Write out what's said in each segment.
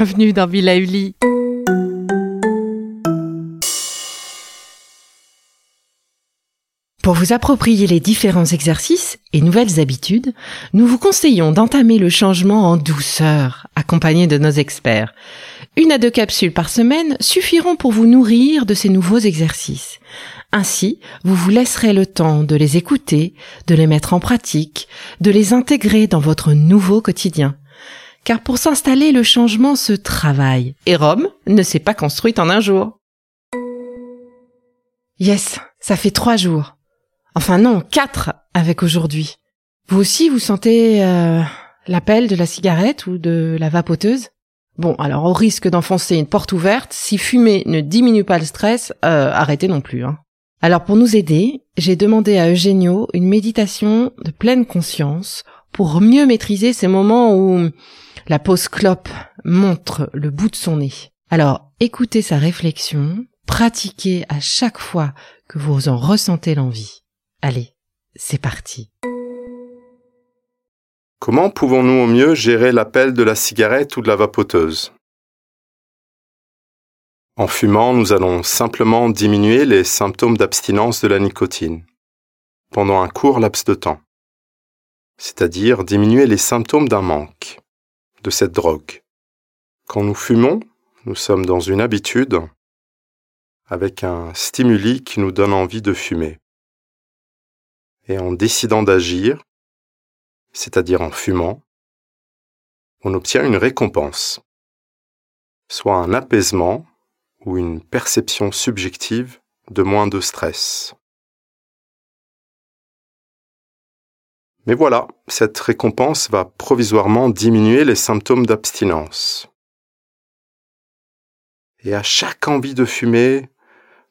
Bienvenue dans Villa. Pour vous approprier les différents exercices et nouvelles habitudes, nous vous conseillons d'entamer le changement en douceur, accompagné de nos experts. Une à deux capsules par semaine suffiront pour vous nourrir de ces nouveaux exercices. Ainsi, vous vous laisserez le temps de les écouter, de les mettre en pratique, de les intégrer dans votre nouveau quotidien car pour s'installer, le changement se travaille, et Rome ne s'est pas construite en un jour. Yes, ça fait trois jours. Enfin non, quatre avec aujourd'hui. Vous aussi, vous sentez euh, l'appel de la cigarette ou de la vapoteuse? Bon, alors au risque d'enfoncer une porte ouverte, si fumer ne diminue pas le stress, euh, arrêtez non plus. Hein. Alors pour nous aider, j'ai demandé à Eugenio une méditation de pleine conscience pour mieux maîtriser ces moments où la pause clope montre le bout de son nez. Alors, écoutez sa réflexion, pratiquez à chaque fois que vous en ressentez l'envie. Allez, c'est parti. Comment pouvons-nous au mieux gérer l'appel de la cigarette ou de la vapoteuse? En fumant, nous allons simplement diminuer les symptômes d'abstinence de la nicotine pendant un court laps de temps, c'est-à-dire diminuer les symptômes d'un manque cette drogue. Quand nous fumons, nous sommes dans une habitude avec un stimuli qui nous donne envie de fumer. Et en décidant d'agir, c'est-à-dire en fumant, on obtient une récompense, soit un apaisement ou une perception subjective de moins de stress. Mais voilà, cette récompense va provisoirement diminuer les symptômes d'abstinence. Et à chaque envie de fumer,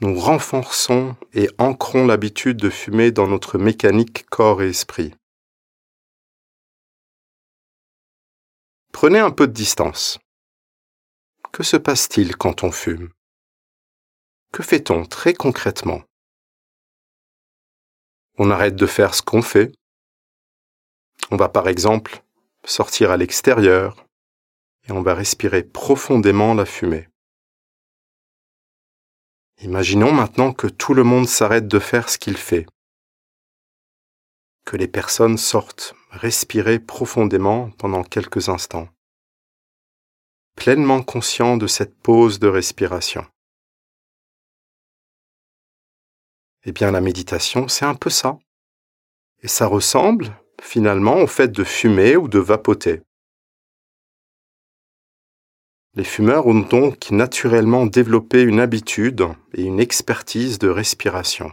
nous renforçons et ancrons l'habitude de fumer dans notre mécanique corps et esprit. Prenez un peu de distance. Que se passe-t-il quand on fume? Que fait-on très concrètement? On arrête de faire ce qu'on fait on va par exemple sortir à l'extérieur et on va respirer profondément la fumée. Imaginons maintenant que tout le monde s'arrête de faire ce qu'il fait, que les personnes sortent respirer profondément pendant quelques instants, pleinement conscients de cette pause de respiration. Eh bien la méditation, c'est un peu ça. Et ça ressemble finalement au fait de fumer ou de vapoter. Les fumeurs ont donc naturellement développé une habitude et une expertise de respiration,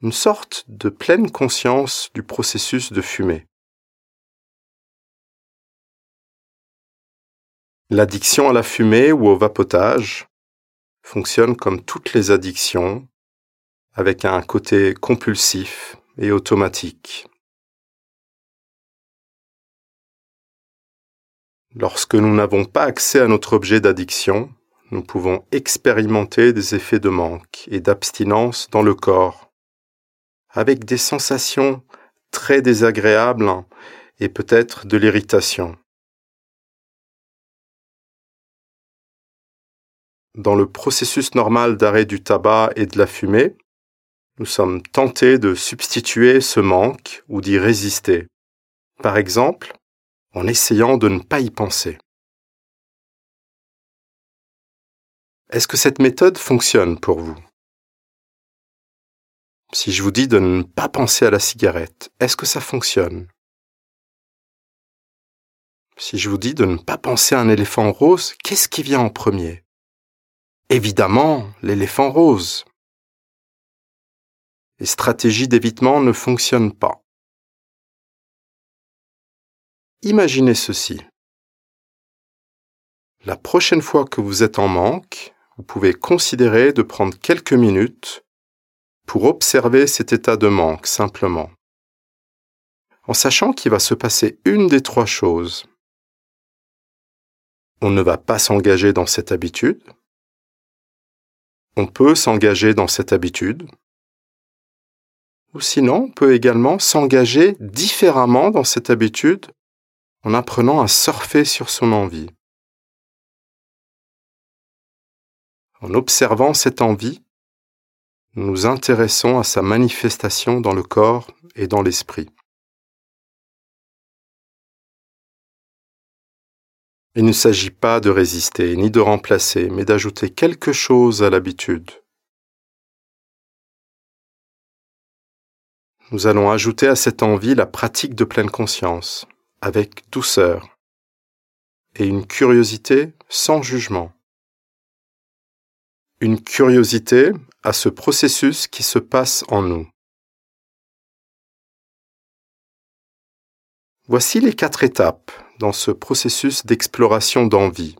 une sorte de pleine conscience du processus de fumer. L'addiction à la fumée ou au vapotage fonctionne comme toutes les addictions, avec un côté compulsif et automatique. Lorsque nous n'avons pas accès à notre objet d'addiction, nous pouvons expérimenter des effets de manque et d'abstinence dans le corps, avec des sensations très désagréables et peut-être de l'irritation. Dans le processus normal d'arrêt du tabac et de la fumée, nous sommes tentés de substituer ce manque ou d'y résister. Par exemple, en essayant de ne pas y penser. Est-ce que cette méthode fonctionne pour vous? Si je vous dis de ne pas penser à la cigarette, est-ce que ça fonctionne? Si je vous dis de ne pas penser à un éléphant rose, qu'est-ce qui vient en premier? Évidemment, l'éléphant rose. Les stratégies d'évitement ne fonctionnent pas. Imaginez ceci. La prochaine fois que vous êtes en manque, vous pouvez considérer de prendre quelques minutes pour observer cet état de manque simplement, en sachant qu'il va se passer une des trois choses. On ne va pas s'engager dans cette habitude. On peut s'engager dans cette habitude. Ou sinon, on peut également s'engager différemment dans cette habitude en apprenant à surfer sur son envie. En observant cette envie, nous nous intéressons à sa manifestation dans le corps et dans l'esprit. Il ne s'agit pas de résister ni de remplacer, mais d'ajouter quelque chose à l'habitude. Nous allons ajouter à cette envie la pratique de pleine conscience, avec douceur, et une curiosité sans jugement. Une curiosité à ce processus qui se passe en nous. Voici les quatre étapes dans ce processus d'exploration d'envie.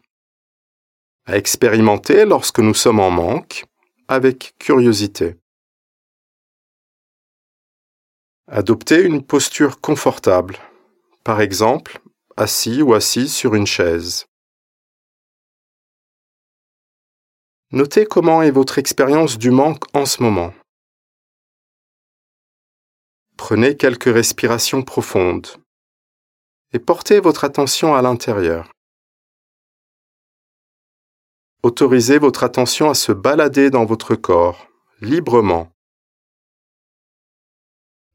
À expérimenter lorsque nous sommes en manque, avec curiosité. Adopter une posture confortable, par exemple assis ou assise sur une chaise. Notez comment est votre expérience du manque en ce moment. Prenez quelques respirations profondes et portez votre attention à l'intérieur. Autorisez votre attention à se balader dans votre corps, librement,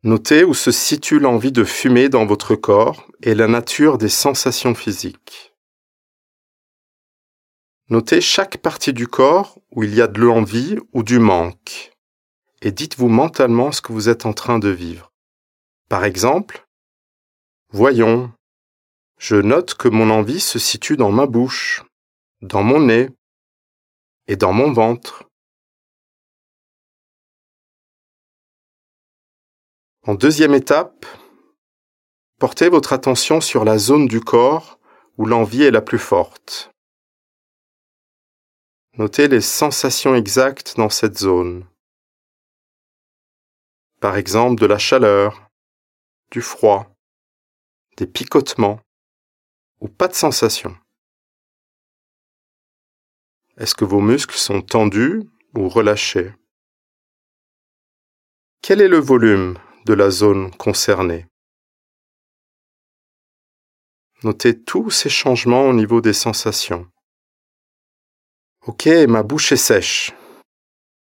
Notez où se situe l'envie de fumer dans votre corps et la nature des sensations physiques. Notez chaque partie du corps où il y a de l'envie ou du manque et dites-vous mentalement ce que vous êtes en train de vivre. Par exemple, voyons, je note que mon envie se situe dans ma bouche, dans mon nez et dans mon ventre. En deuxième étape, portez votre attention sur la zone du corps où l'envie est la plus forte. Notez les sensations exactes dans cette zone. Par exemple de la chaleur, du froid, des picotements ou pas de sensation. Est-ce que vos muscles sont tendus ou relâchés? Quel est le volume de la zone concernée. Notez tous ces changements au niveau des sensations. Ok, ma bouche est sèche.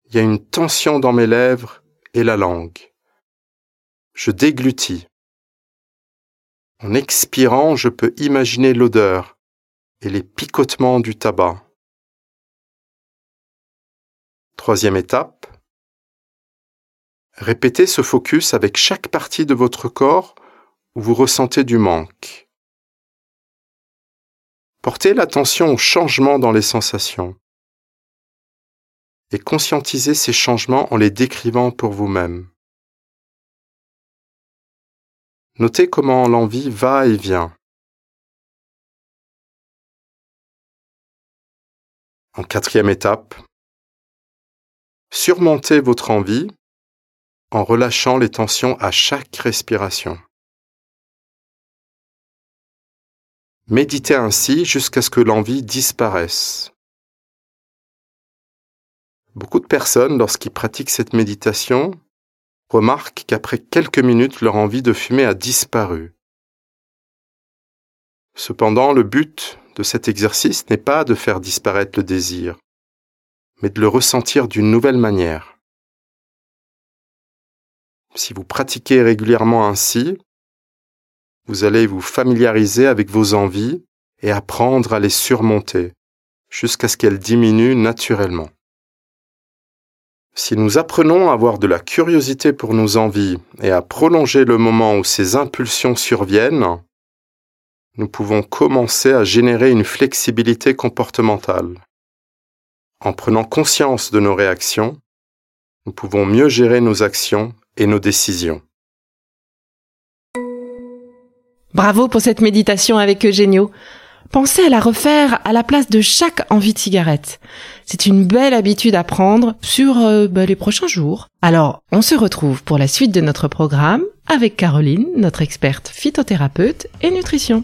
Il y a une tension dans mes lèvres et la langue. Je déglutis. En expirant, je peux imaginer l'odeur et les picotements du tabac. Troisième étape, Répétez ce focus avec chaque partie de votre corps où vous ressentez du manque. Portez l'attention aux changements dans les sensations et conscientisez ces changements en les décrivant pour vous-même. Notez comment l'envie va et vient. En quatrième étape, surmontez votre envie en relâchant les tensions à chaque respiration. Méditez ainsi jusqu'à ce que l'envie disparaisse. Beaucoup de personnes, lorsqu'ils pratiquent cette méditation, remarquent qu'après quelques minutes, leur envie de fumer a disparu. Cependant, le but de cet exercice n'est pas de faire disparaître le désir, mais de le ressentir d'une nouvelle manière. Si vous pratiquez régulièrement ainsi, vous allez vous familiariser avec vos envies et apprendre à les surmonter jusqu'à ce qu'elles diminuent naturellement. Si nous apprenons à avoir de la curiosité pour nos envies et à prolonger le moment où ces impulsions surviennent, nous pouvons commencer à générer une flexibilité comportementale. En prenant conscience de nos réactions, nous pouvons mieux gérer nos actions et nos décisions. Bravo pour cette méditation avec Eugenio. Pensez à la refaire à la place de chaque envie de cigarette. C'est une belle habitude à prendre sur euh, bah, les prochains jours. Alors, on se retrouve pour la suite de notre programme avec Caroline, notre experte phytothérapeute et nutrition.